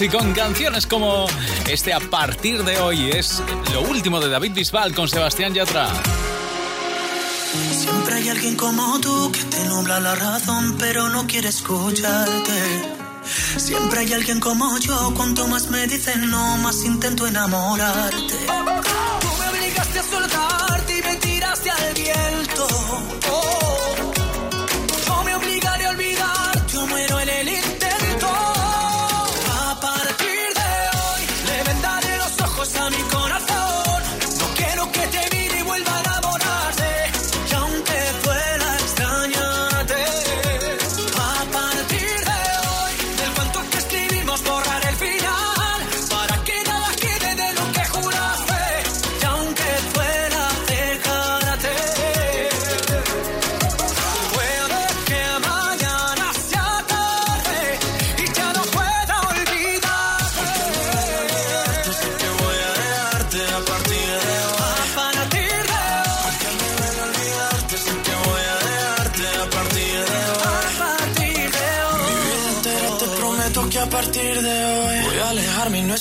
Y con canciones como este a partir de hoy es lo último de David Bisbal con Sebastián Yatra. Siempre hay alguien como tú que te nubla la razón pero no quiere escucharte. Siempre hay alguien como yo, cuanto más me dicen no, más intento enamorarte. Tú me obligaste a soltarte y me tiraste al viento. Oh,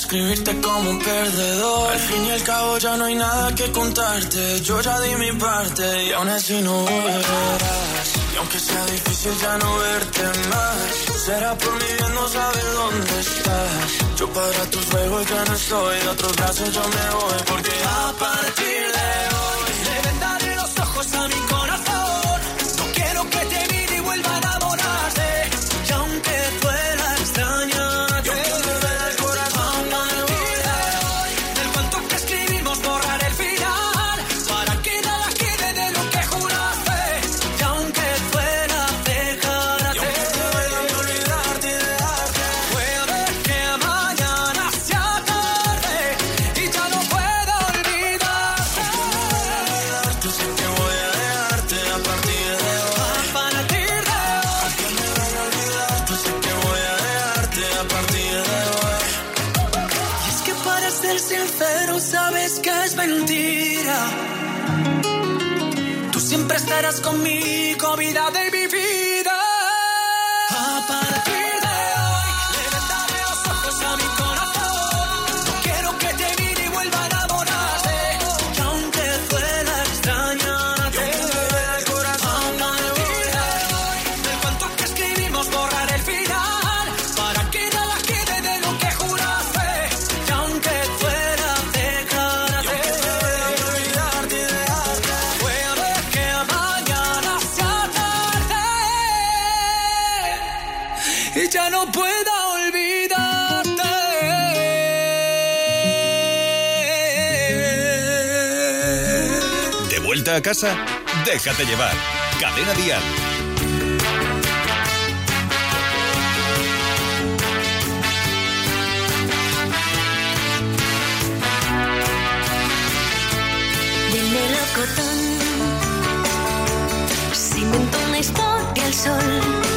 Escribirte como un perdedor. Al fin y al cabo ya no hay nada que contarte. Yo ya di mi parte y aún así no volverás. Y aunque sea difícil ya no verte más. Será por mi bien no saber dónde estás. Yo para tus juegos ya no estoy. De otros brazos yo me voy. Porque a partir de hoy. a casa, déjate llevar. Cadena Dial. Dime locotón, si inventó una historia al sol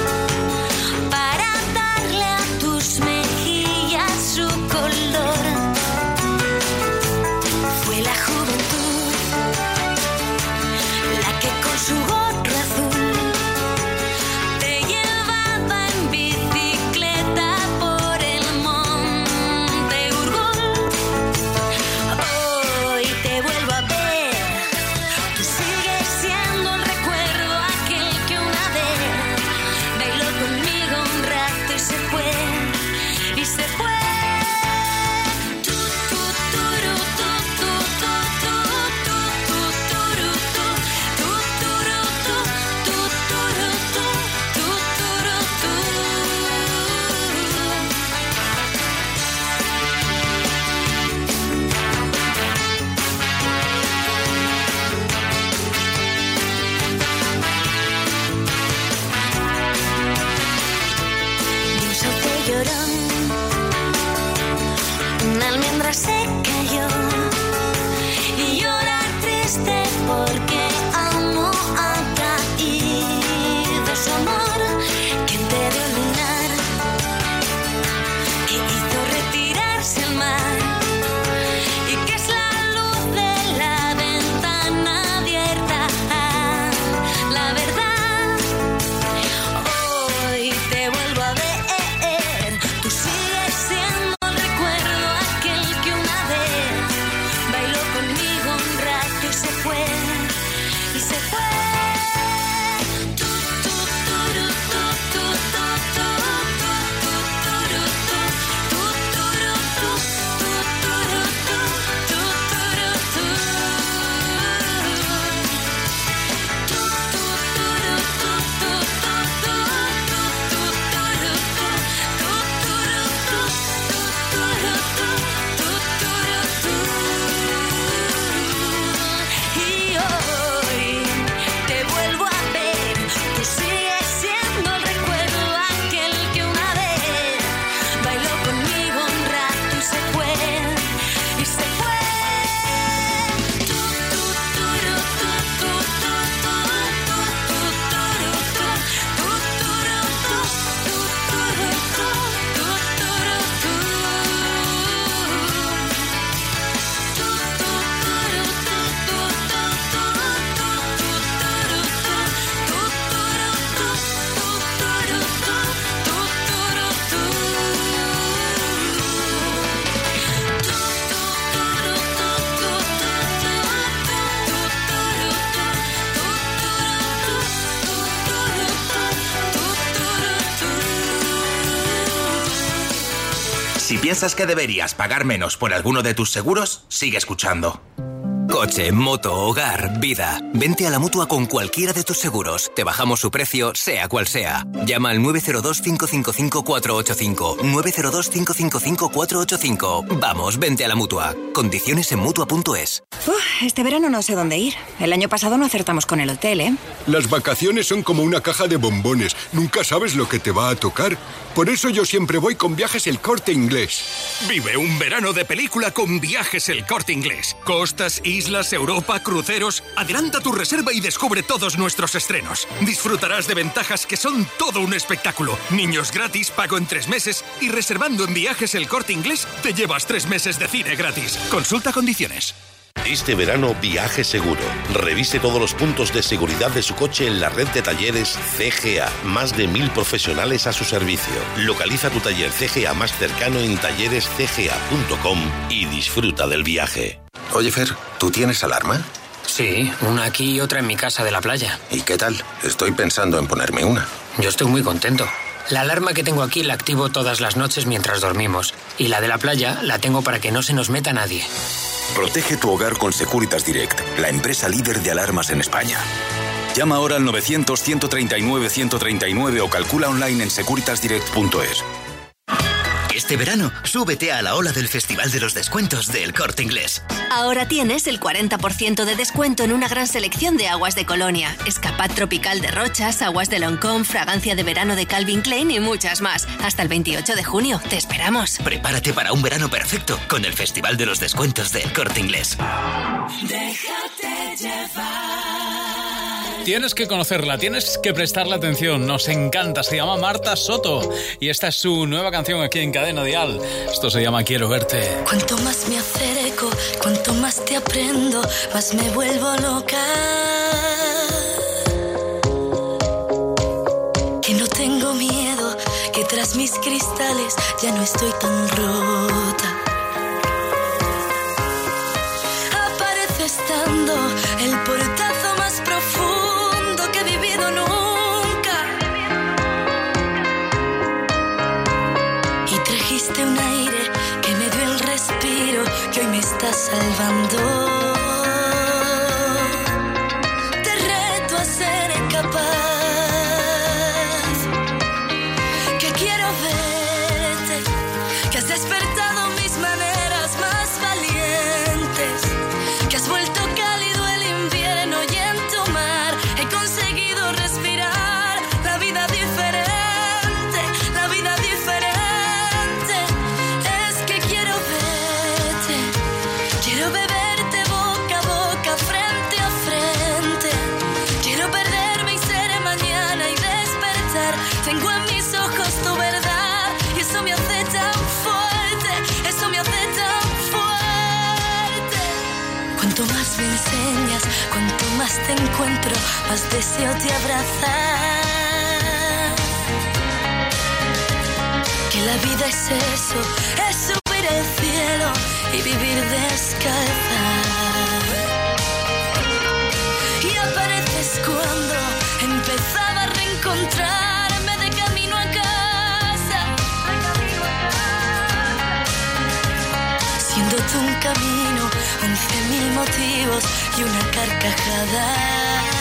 Piensas que deberías pagar menos por alguno de tus seguros, sigue escuchando. Coche, moto, hogar, vida. Vente a la mutua con cualquiera de tus seguros. Te bajamos su precio, sea cual sea. Llama al 902-555-485. 902-555-485. Vamos, vente a la mutua. Condiciones en mutua.es. este verano no sé dónde ir. El año pasado no acertamos con el hotel, ¿eh? Las vacaciones son como una caja de bombones. Nunca sabes lo que te va a tocar. Por eso yo siempre voy con viajes el corte inglés. Vive un verano de película con viajes el corte inglés. Costas y Europa, cruceros. Adelanta tu reserva y descubre todos nuestros estrenos. Disfrutarás de ventajas que son todo un espectáculo. Niños gratis, pago en tres meses y reservando en viajes el corte inglés te llevas tres meses de cine gratis. Consulta condiciones. Este verano viaje seguro. Revise todos los puntos de seguridad de su coche en la red de talleres CGA. Más de mil profesionales a su servicio. Localiza tu taller CGA más cercano en tallerescga.com y disfruta del viaje. Oye, Fer, ¿tú tienes alarma? Sí, una aquí y otra en mi casa de la playa. ¿Y qué tal? Estoy pensando en ponerme una. Yo estoy muy contento. La alarma que tengo aquí la activo todas las noches mientras dormimos. Y la de la playa la tengo para que no se nos meta nadie. Protege tu hogar con Securitas Direct, la empresa líder de alarmas en España. Llama ahora al 900-139-139 o calcula online en securitasdirect.es. Este verano, súbete a la ola del Festival de los Descuentos del Corte Inglés. Ahora tienes el 40% de descuento en una gran selección de aguas de Colonia, escapad tropical de Rochas, aguas de Loncón, fragancia de verano de Calvin Klein y muchas más. Hasta el 28 de junio. Te esperamos. Prepárate para un verano perfecto con el Festival de los Descuentos del Corte Inglés. Déjate llevar. Tienes que conocerla, tienes que prestarle atención. Nos encanta. Se llama Marta Soto y esta es su nueva canción aquí en Cadena Dial. Esto se llama Quiero verte. Cuanto más me acerco, cuanto más te aprendo, más me vuelvo loca. Que no tengo miedo, que tras mis cristales ya no estoy tan rota. Aparece estando el portazo está salvando. Te reto a ser más te encuentro, más deseo te abrazar. Que la vida es eso, es subir el cielo y vivir descalza. Y apareces cuando empezaba a reencontrarme de camino a casa. Siendo tú un camino, y una carcajada.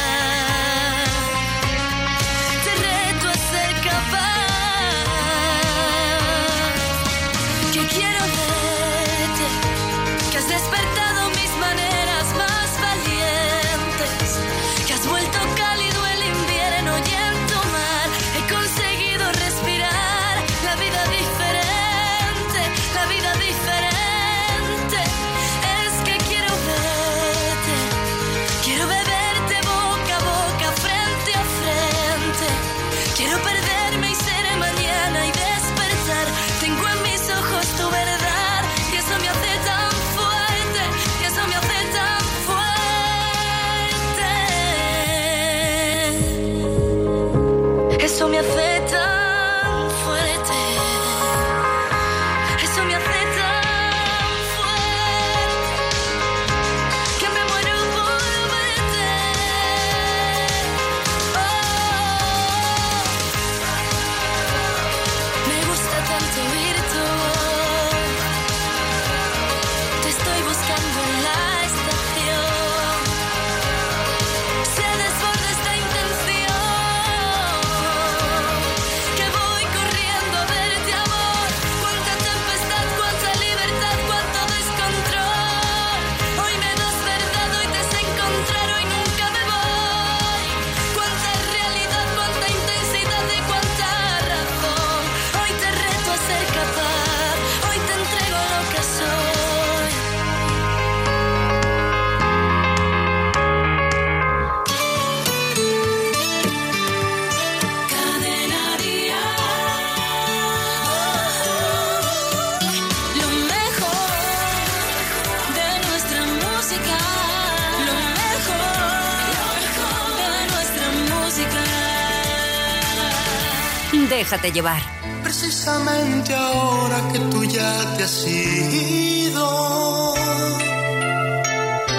Déjate llevar. Precisamente ahora que tú ya te has ido,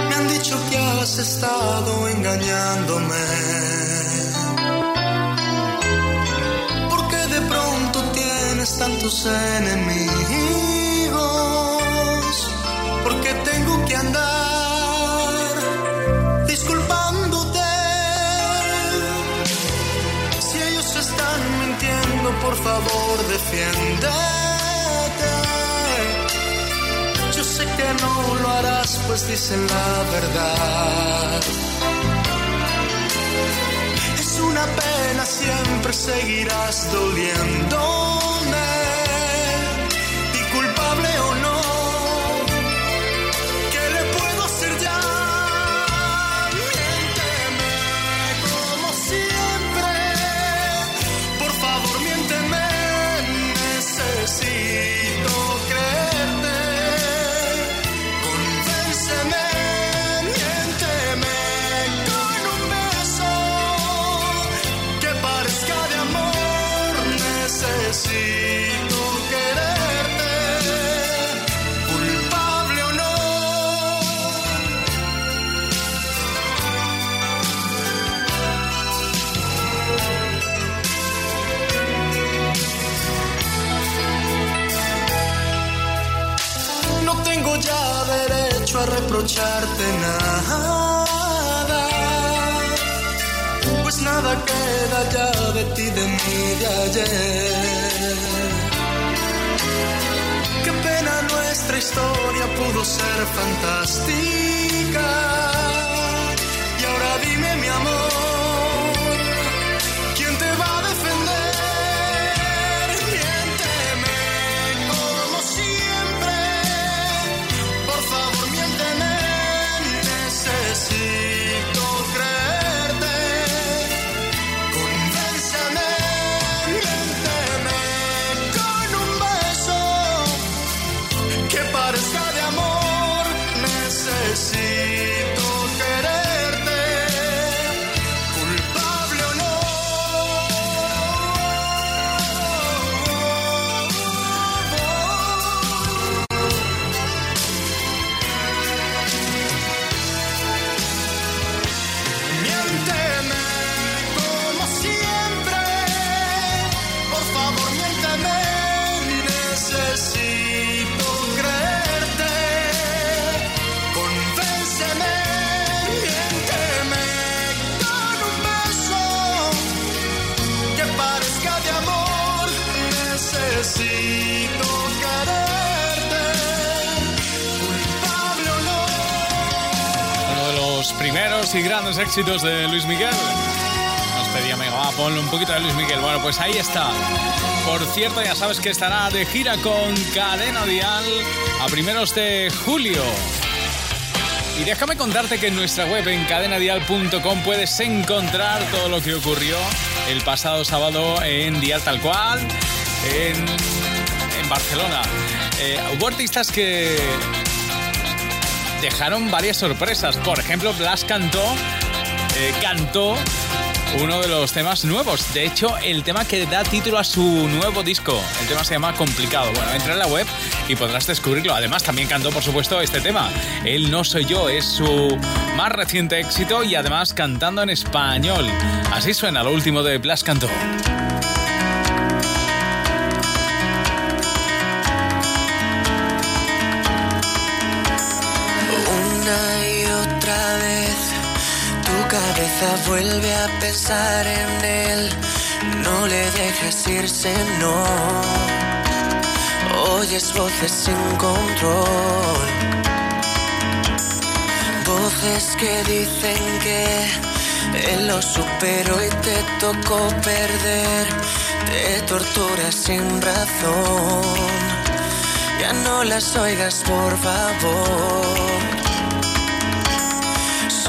me han dicho que has estado engañándome. Porque de pronto tienes tantos enemigos. Favor, defiéndete. Yo sé que no lo harás, pues dicen la verdad. Es una pena, siempre seguirás doliéndome. Queda ya de ti, de mí, de ayer. Qué pena nuestra historia pudo ser fantástica. Y ahora dime, mi amor, grandes éxitos de Luis Miguel. Nos pedía Mega, va, ponle un poquito de Luis Miguel. Bueno, pues ahí está. Por cierto, ya sabes que estará de gira con Cadena Dial a primeros de julio. Y déjame contarte que en nuestra web en cadenadial.com puedes encontrar todo lo que ocurrió el pasado sábado en Dial Tal Cual, en, en Barcelona. Eh, hubo artistas que dejaron varias sorpresas. Por ejemplo, Blas cantó, cantó uno de los temas nuevos. De hecho, el tema que da título a su nuevo disco. El tema se llama Complicado. Bueno, entra en la web y podrás descubrirlo. Además, también cantó, por supuesto, este tema. Él no soy yo, es su más reciente éxito y además cantando en español. Así suena lo último de Blas cantó. Cabeza vuelve a pensar en él. No le dejes irse, no. Oyes voces sin control. Voces que dicen que él lo superó y te tocó perder. Te torturas sin razón. Ya no las oigas, por favor.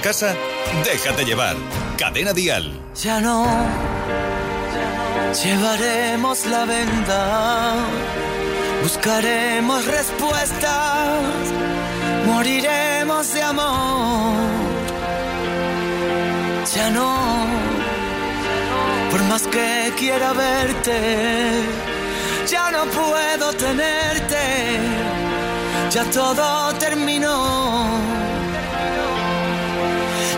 casa? Déjate llevar. Cadena Dial. Ya no llevaremos la venda, buscaremos respuestas, moriremos de amor. Ya no, por más que quiera verte, ya no puedo tenerte, ya todo terminó.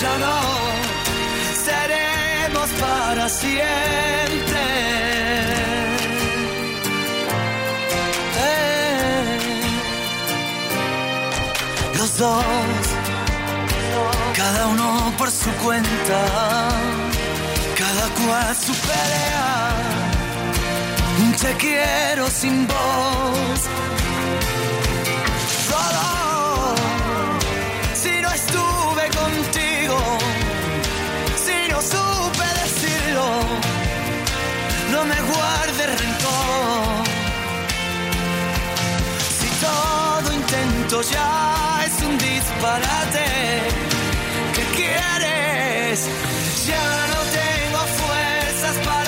Ya no seremos para siempre. Eh. Los dos, cada uno por su cuenta, cada cual su pelea. Te quiero sin voz. No me guarde rencor. Si todo intento ya es un disparate, ¿qué quieres? Ya no tengo fuerzas para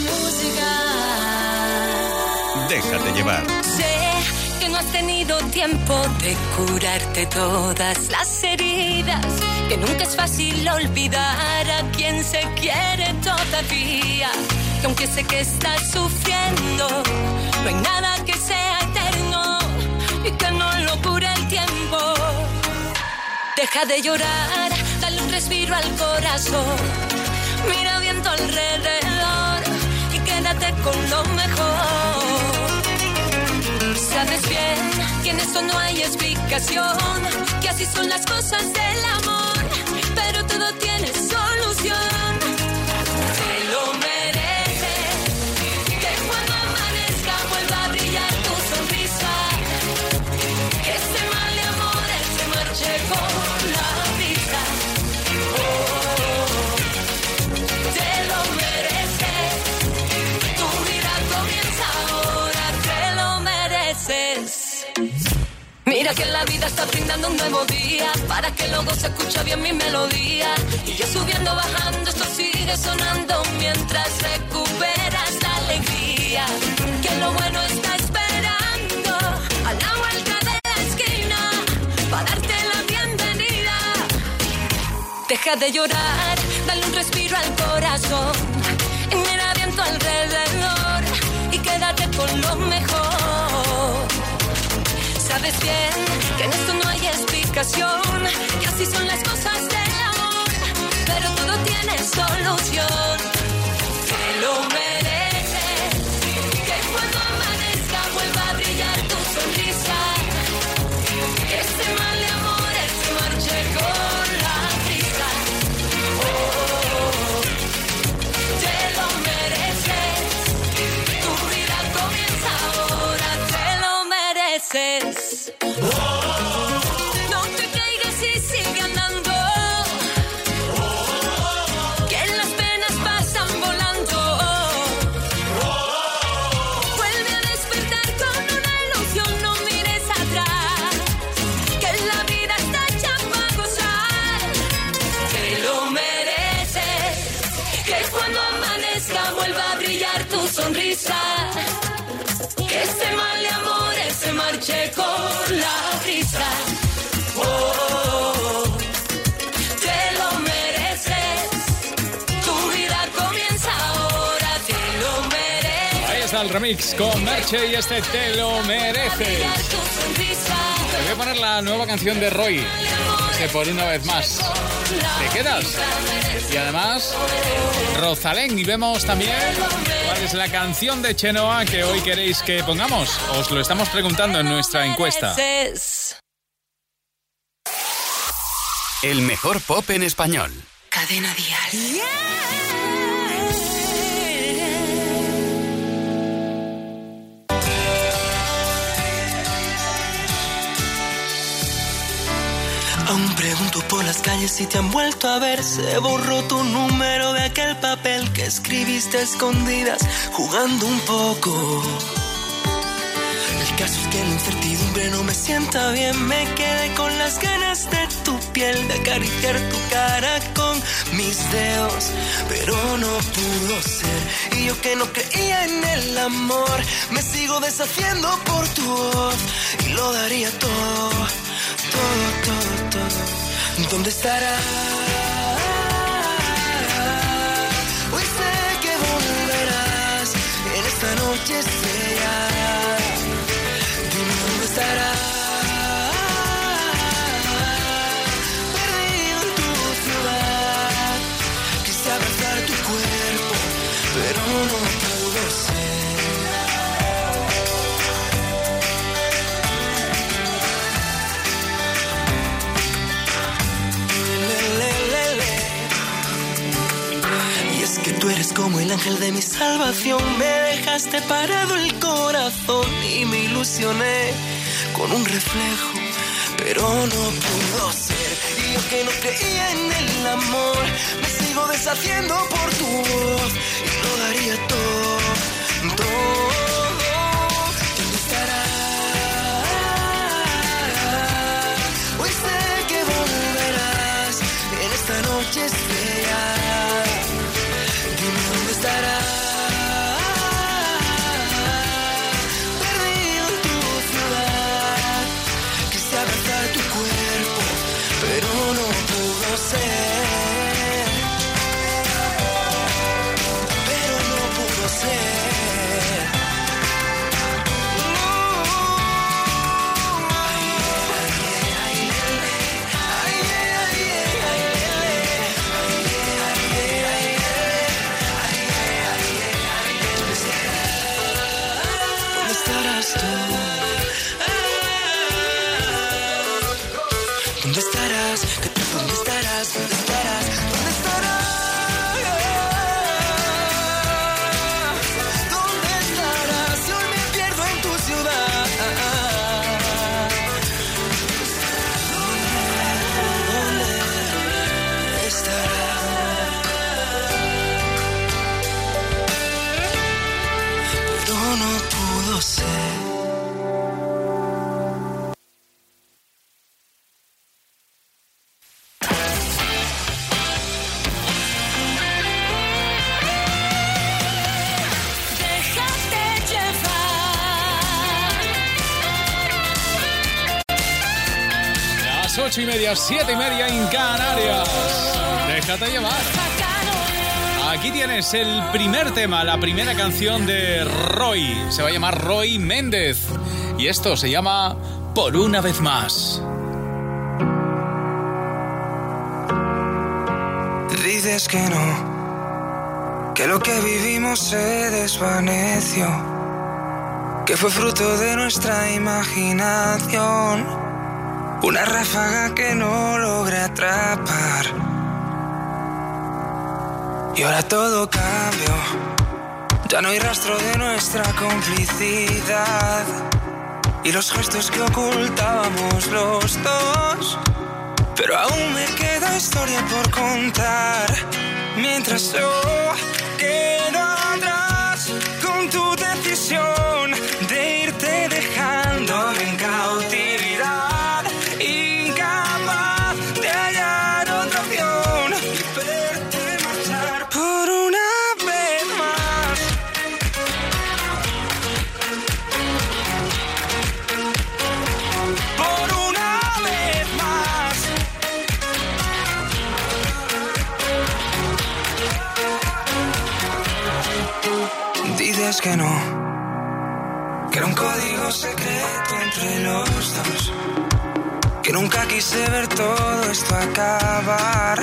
Música. Déjate llevar. Sé que no has tenido tiempo de curarte todas las heridas. Que nunca es fácil olvidar a quien se quiere todavía. Que aunque sé que estás sufriendo, no hay nada que y que no lo cure el tiempo. Deja de llorar, dale un respiro al corazón. Mira bien alrededor y quédate con lo mejor. Sabes bien que en esto no hay explicación, que así son las cosas del amor, brindando un nuevo día Para que luego se escucha bien mi melodía. Y yo subiendo, bajando, esto sigue sonando Mientras recuperas la alegría. Que lo bueno está esperando A la vuelta de la esquina Para darte la bienvenida. Deja de llorar, dale un respiro al corazón mira bien alrededor Y quédate con lo mejor. Sabes bien que en esto no explicación, que así son las cosas del amor, pero todo tiene solución. Te lo mereces, que cuando amanezca vuelva a brillar tu sonrisa, que este mal de amores se marche con la brisa. Oh, te lo mereces, tu vida comienza ahora, te lo mereces. Marche con la brisa. Oh, te lo mereces. Tu vida comienza ahora, te lo mereces. Ahí está el remix con Merche y este te lo mereces. Te voy a poner la nueva canción de Roy. Que por una vez más. ¿Te quedas? Y además, Rosalén. Y vemos también cuál es la canción de Chenoa que hoy queréis que pongamos. Os lo estamos preguntando en nuestra encuesta. El mejor pop en español. Cadena Dial. Aún pregunto por las calles si te han vuelto a ver. Se borró tu número de aquel papel que escribiste a escondidas, jugando un poco. El caso es que la incertidumbre no me sienta bien. Me quedé con las ganas de tu piel, de acariciar tu cara con mis dedos. Pero no pudo ser. Y yo que no creía en el amor, me sigo deshaciendo por tu voz. Y lo daría todo, todo, todo. ¿Dónde estará? Hoy sé que volverás en esta noche tú eres como el ángel de mi salvación. Me dejaste parado el corazón y me ilusioné con un reflejo, pero no pudo ser. Y yo que no creía en el amor, me sigo deshaciendo por tu voz y lo daría todo, todo. Las ocho y media, siete y media en Canarias. Déjate llevar. Aquí tienes el primer tema, la primera canción de Roy. Se va a llamar Roy Méndez. Y esto se llama Por una vez más. Dices que no, que lo que vivimos se desvaneció, que fue fruto de nuestra imaginación, una ráfaga que no logré atrapar. Y ahora todo cambió, ya no hay rastro de nuestra complicidad y los gestos que ocultábamos los dos. Pero aún me queda historia por contar. Mientras yo quedo atrás con tu decisión nunca quise ver todo esto acabar,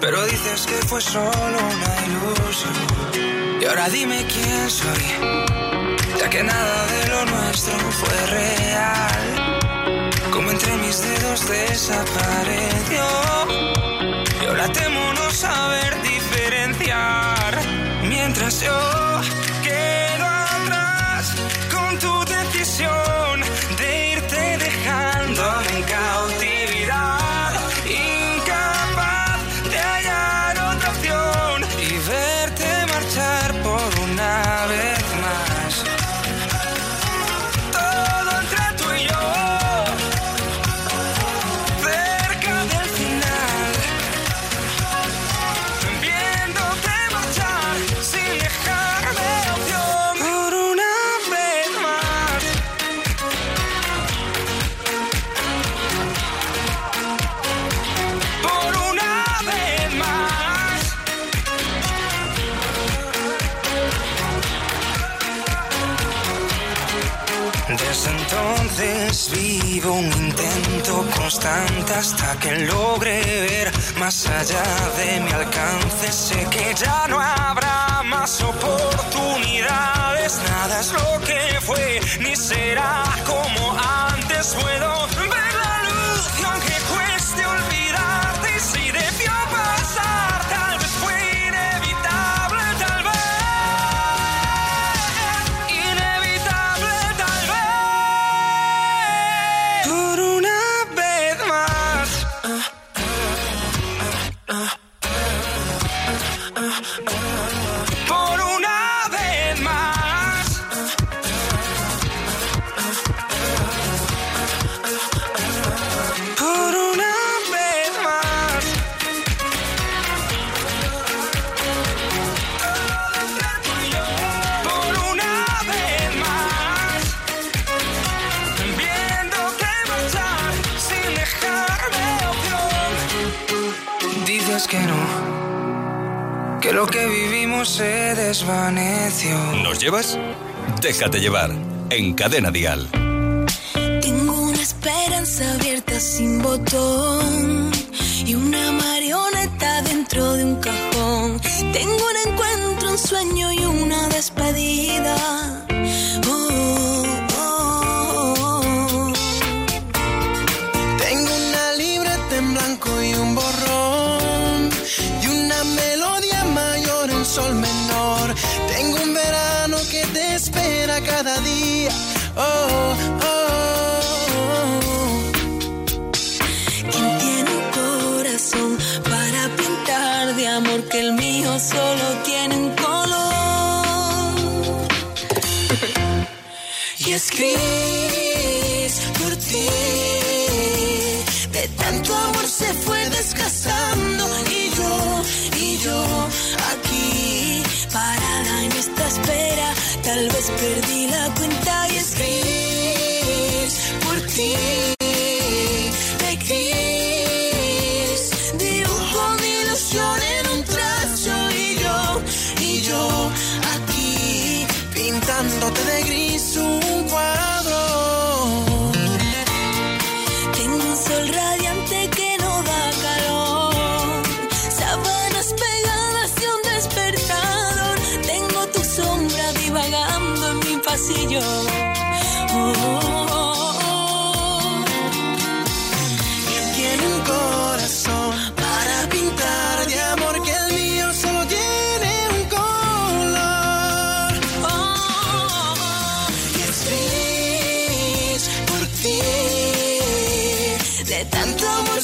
pero dices que fue solo una ilusión. Y ahora dime quién soy, ya que nada de lo nuestro fue real, como entre mis dedos desapareció. Y ahora temo no saber diferenciar mientras yo que logre ver más allá de mi alcance. Sé que ya no habrá más oportunidades, nada es lo que fue ni será como antes. Puedo digas que no, que lo que vivimos se desvaneció. ¿Nos llevas? Déjate llevar. En Cadena Dial. Tengo una esperanza abierta sin botón y una marioneta dentro de un cajón. Tengo un encuentro, un sueño y una despedida.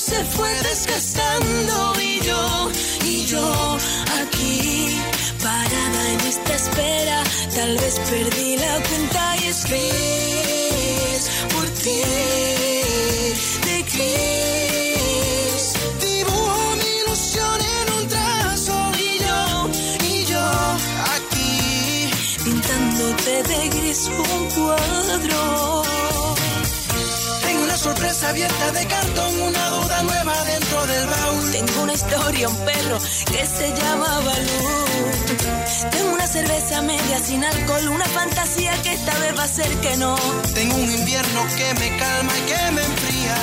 Se fue desgastando y yo, y yo aquí parada en esta espera, tal vez perdí la cuenta y escribís por ti. De gris, Dibujo mi ilusión en un trazo y yo, y yo aquí pintándote de gris un. Sorpresa abierta de cartón, una duda nueva dentro del baúl. Tengo una historia, un perro que se llama Balú. Tengo una cerveza media sin alcohol, una fantasía que esta vez va a ser que no. Tengo un invierno que me calma y que me enfría.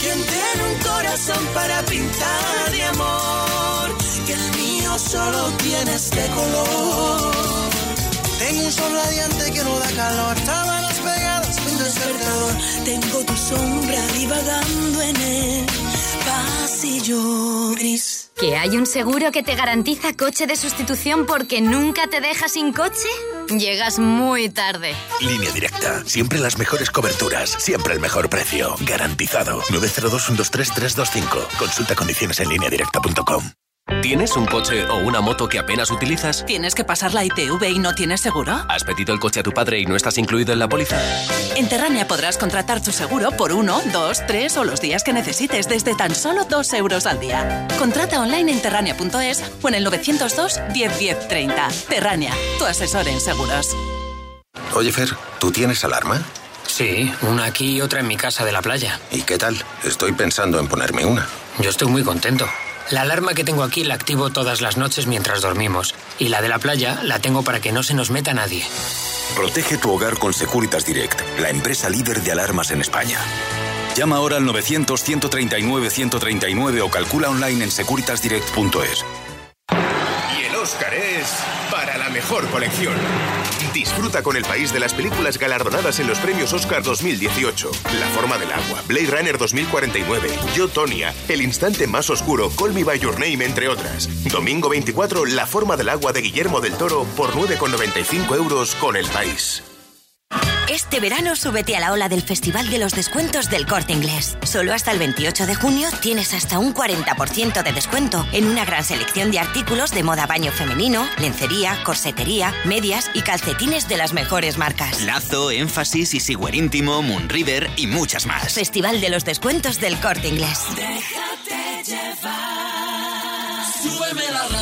Quien tiene un corazón para pintar de amor, que el mío solo tiene este color. Tengo un sol radiante que no da calor, Tengo tu sombra divagando en el pasillo gris. ¿Que hay un seguro que te garantiza coche de sustitución porque nunca te deja sin coche? Llegas muy tarde. Línea directa. Siempre las mejores coberturas. Siempre el mejor precio. Garantizado. 902-123-325. Consulta condiciones en lineadirecta.com. ¿Tienes un coche o una moto que apenas utilizas? ¿Tienes que pasar la ITV y no tienes seguro? ¿Has pedido el coche a tu padre y no estás incluido en la póliza? En Terrania podrás contratar tu seguro por uno, dos, tres o los días que necesites desde tan solo dos euros al día. Contrata online en terrania.es o en el 902 10 10 30. Terrania, tu asesor en seguros. Oye, Fer, ¿tú tienes alarma? Sí, una aquí y otra en mi casa de la playa. ¿Y qué tal? Estoy pensando en ponerme una. Yo estoy muy contento. La alarma que tengo aquí la activo todas las noches mientras dormimos. Y la de la playa la tengo para que no se nos meta nadie. Protege tu hogar con Securitas Direct, la empresa líder de alarmas en España. Llama ahora al 900-139-139 o calcula online en securitasdirect.es. Y el Oscar es para la mejor colección. Disfruta con el país de las películas galardonadas en los premios Oscar 2018. La forma del agua, Blade Runner 2049, Yo, Tonia, El instante más oscuro, Call Me By Your Name, entre otras. Domingo 24, La forma del agua de Guillermo del Toro por 9,95 euros con el país. Este verano súbete a la ola del Festival de los Descuentos del Corte Inglés. Solo hasta el 28 de junio tienes hasta un 40% de descuento en una gran selección de artículos de moda baño femenino, lencería, corsetería, medias y calcetines de las mejores marcas. Lazo, Énfasis, Easywear Íntimo, Moonriver y muchas más. Festival de los Descuentos del Corte Inglés. Déjate llevar. Súbeme la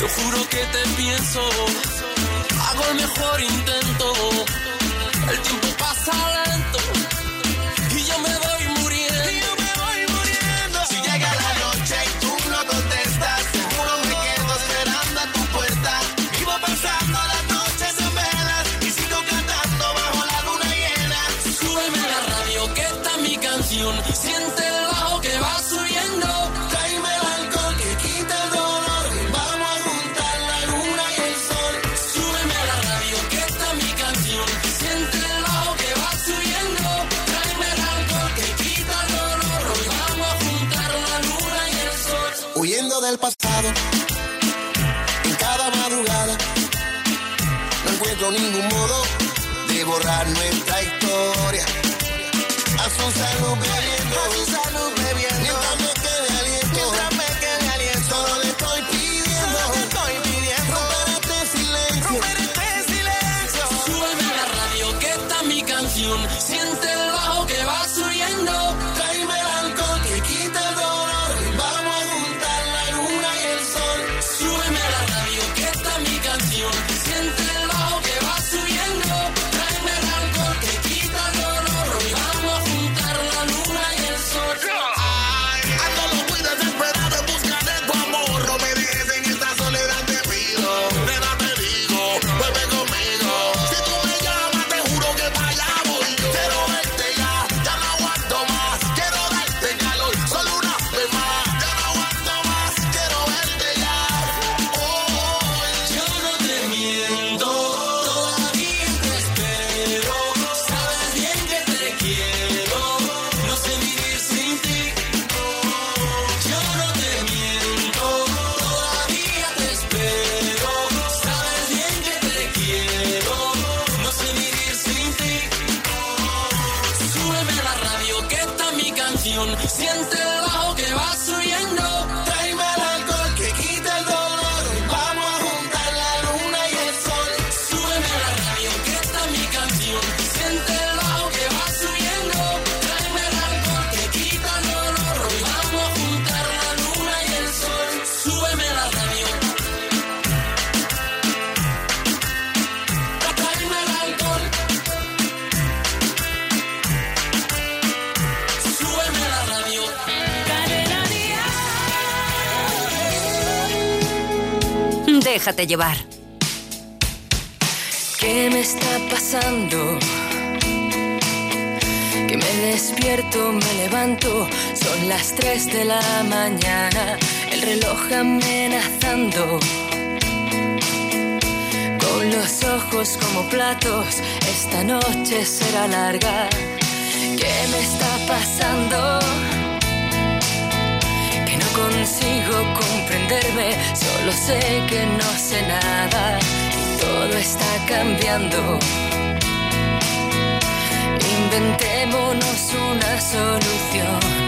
te juro que te pienso, hago el mejor intento. El tiempo Siente Déjate llevar. ¿Qué me está pasando? Que me despierto, me levanto, son las 3 de la mañana, el reloj amenazando. Con los ojos como platos, esta noche será larga. ¿Qué me está pasando? Que no consigo cumplir solo sé que no sé nada todo está cambiando. Inventémonos una solución.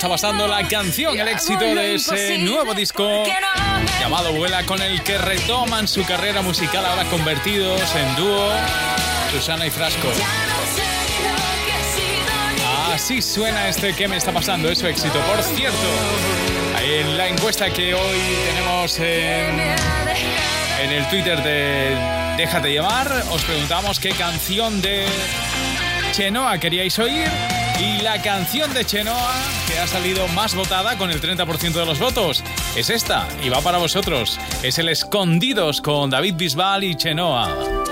Está pasando? La canción, el éxito de ese nuevo disco llamado Vuela, con el que retoman su carrera musical ahora convertidos en dúo Susana y Frasco. Así suena este ¿Qué me está pasando? Es su éxito. Por cierto, en la encuesta que hoy tenemos en, en el Twitter de Déjate llevar, os preguntamos qué canción de Chenoa queríais oír y la canción de Chenoa que ha salido más votada con el 30% de los votos es esta y va para vosotros. Es el Escondidos con David Bisbal y Chenoa.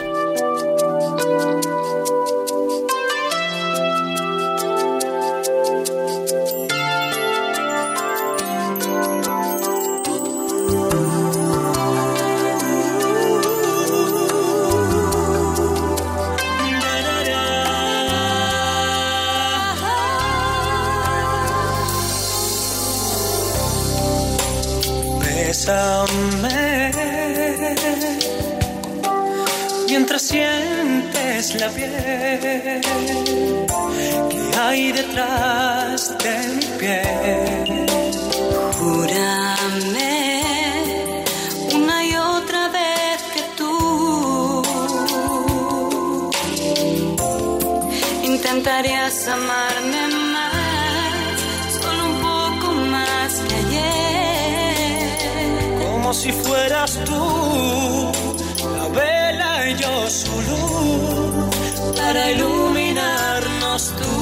Hay detrás de mi piel. Júrame una y otra vez que tú intentarías amarme más, solo un poco más que ayer. Como si fueras tú, la vela y yo su luz, para iluminarnos tú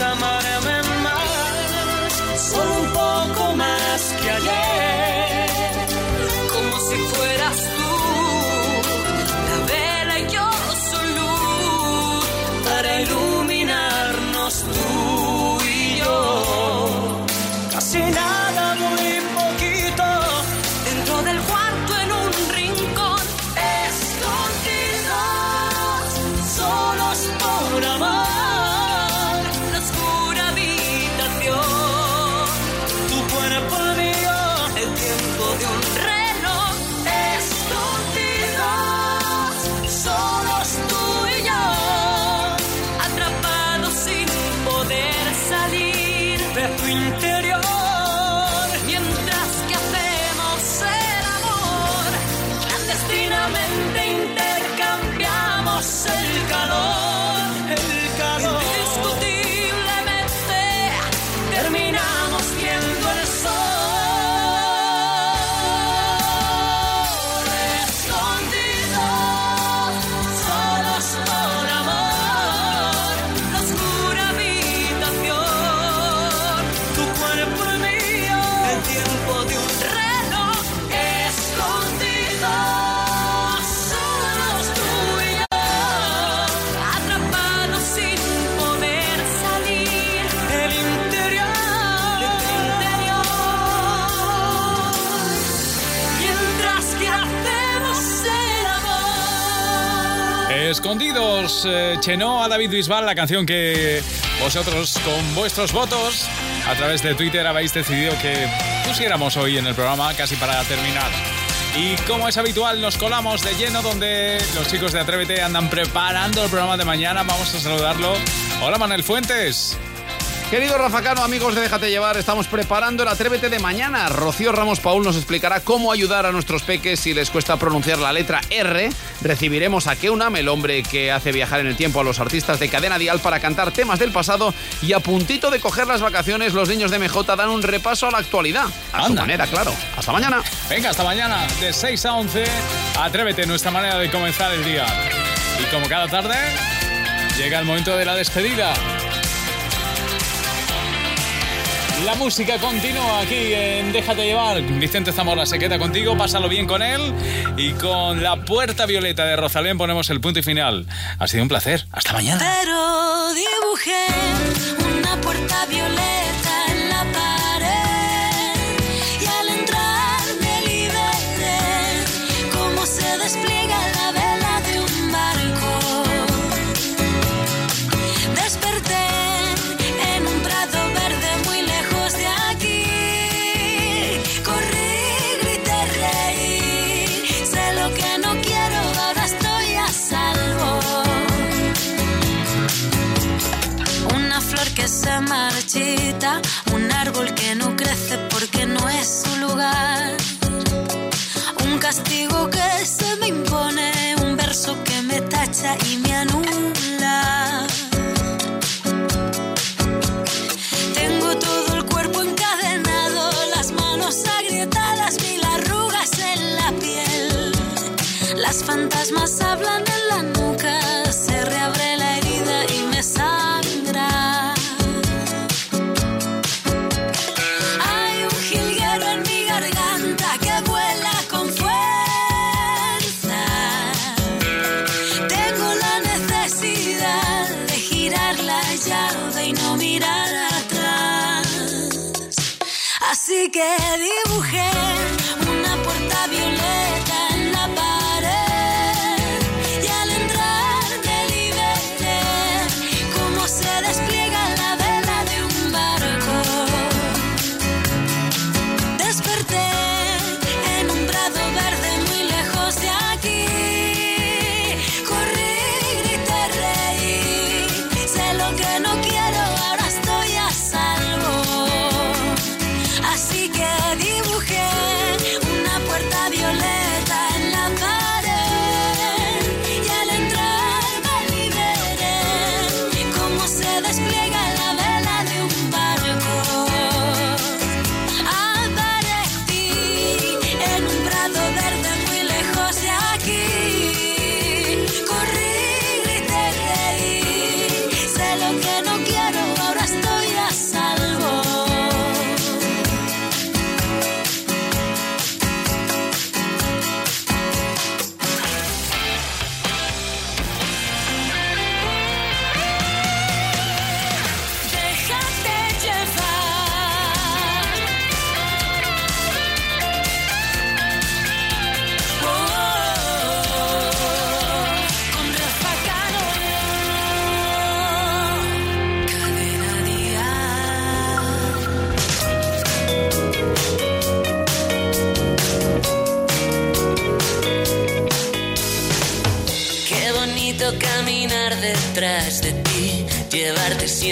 intentarías Escondidos, eh, Chenoa a David Bisbal, la canción que vosotros con vuestros votos a través de Twitter habéis decidido que pusiéramos hoy en el programa casi para terminar. Y como es habitual, nos colamos de lleno donde los chicos de Atrévete andan preparando el programa de mañana. Vamos a saludarlo. Hola Manuel Fuentes. Querido Rafa Cano, amigos de Déjate Llevar, estamos preparando el Atrévete de mañana. Rocío Ramos Paul nos explicará cómo ayudar a nuestros peques si les cuesta pronunciar la letra R. Recibiremos a Keunam, el hombre que hace viajar en el tiempo a los artistas de Cadena Dial para cantar temas del pasado. Y a puntito de coger las vacaciones, los niños de MJ dan un repaso a la actualidad. A su manera, claro. Hasta mañana. Venga, hasta mañana, de 6 a 11. Atrévete, nuestra manera de comenzar el día. Y como cada tarde, llega el momento de la despedida. La música continúa aquí en Déjate llevar. Vicente Zamora se queda contigo, pásalo bien con él. Y con la puerta violeta de Rosalén ponemos el punto y final. Ha sido un placer. Hasta mañana. Pero dibujé una puerta violeta un árbol que no crece porque no es su lugar. Un castigo que se me impone, un verso que me tacha y me anula. Tengo todo el cuerpo encadenado, las manos agrietadas, mil arrugas en la piel. Las fantasmas hablan en la nuca, se reabre Así que dibujé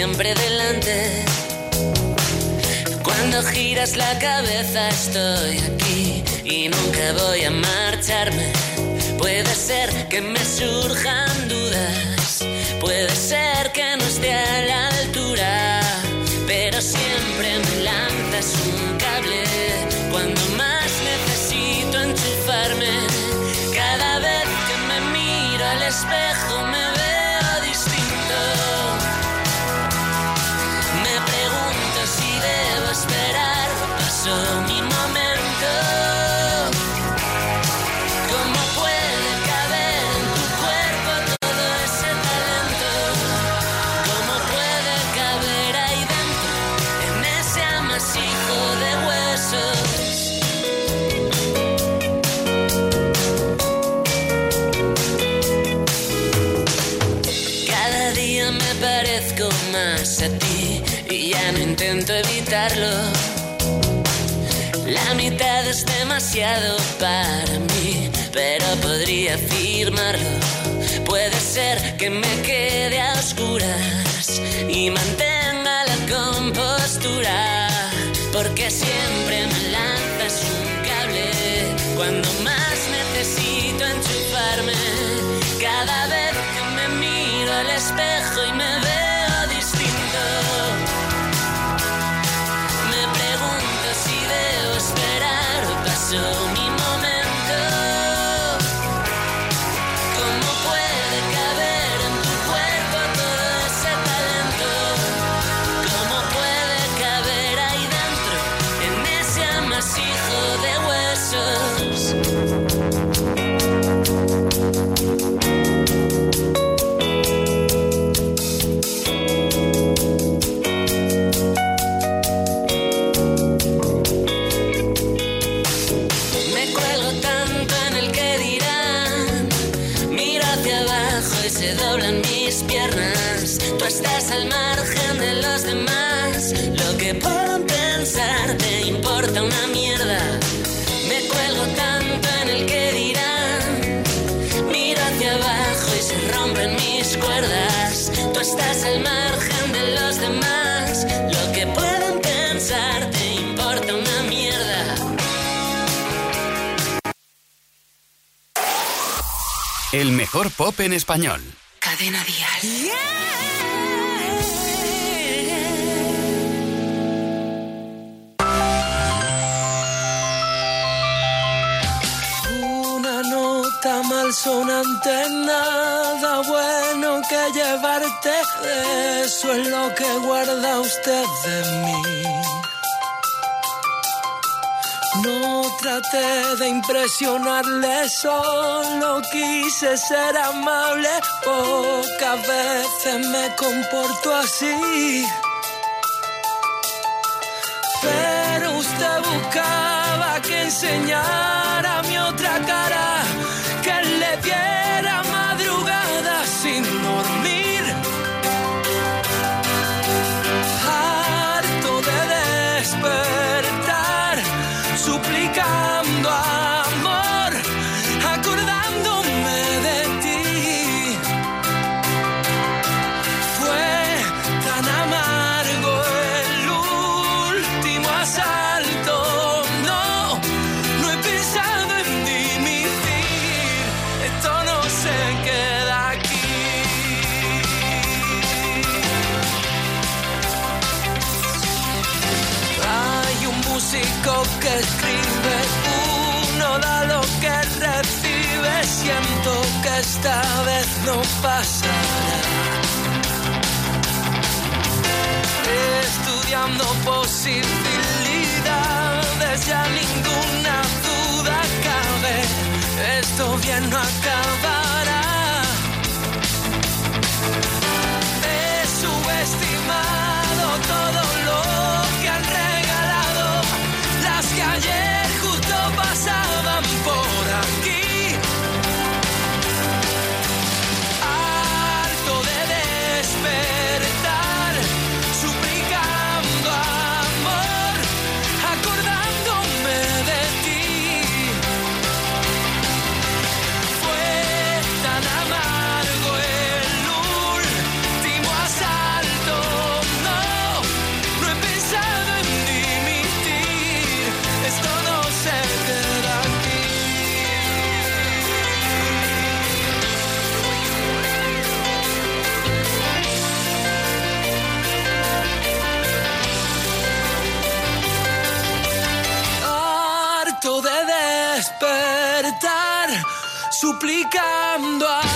siempre delante. Cuando giras la cabeza estoy aquí y nunca voy a marcharme. Puede ser que me surjan dudas, puede ser que no esté a la altura, pero siempre me lanzas un La mitad es demasiado para mí, pero podría firmarlo. Puede ser que me quede a oscuras y mantenga la compostura, porque siempre me lanzas un cable cuando más necesito enchufarme. Cada vez que me miro al espejo y me veo En español. Cadena Dial. Yeah. Una nota mal sonante, nada bueno que llevarte. Eso es lo que guarda usted de mí. de impresionarle, solo quise ser amable. Pocas veces me comporto así. Pero usted buscaba que enseñar. cambiando posición. Suplicando a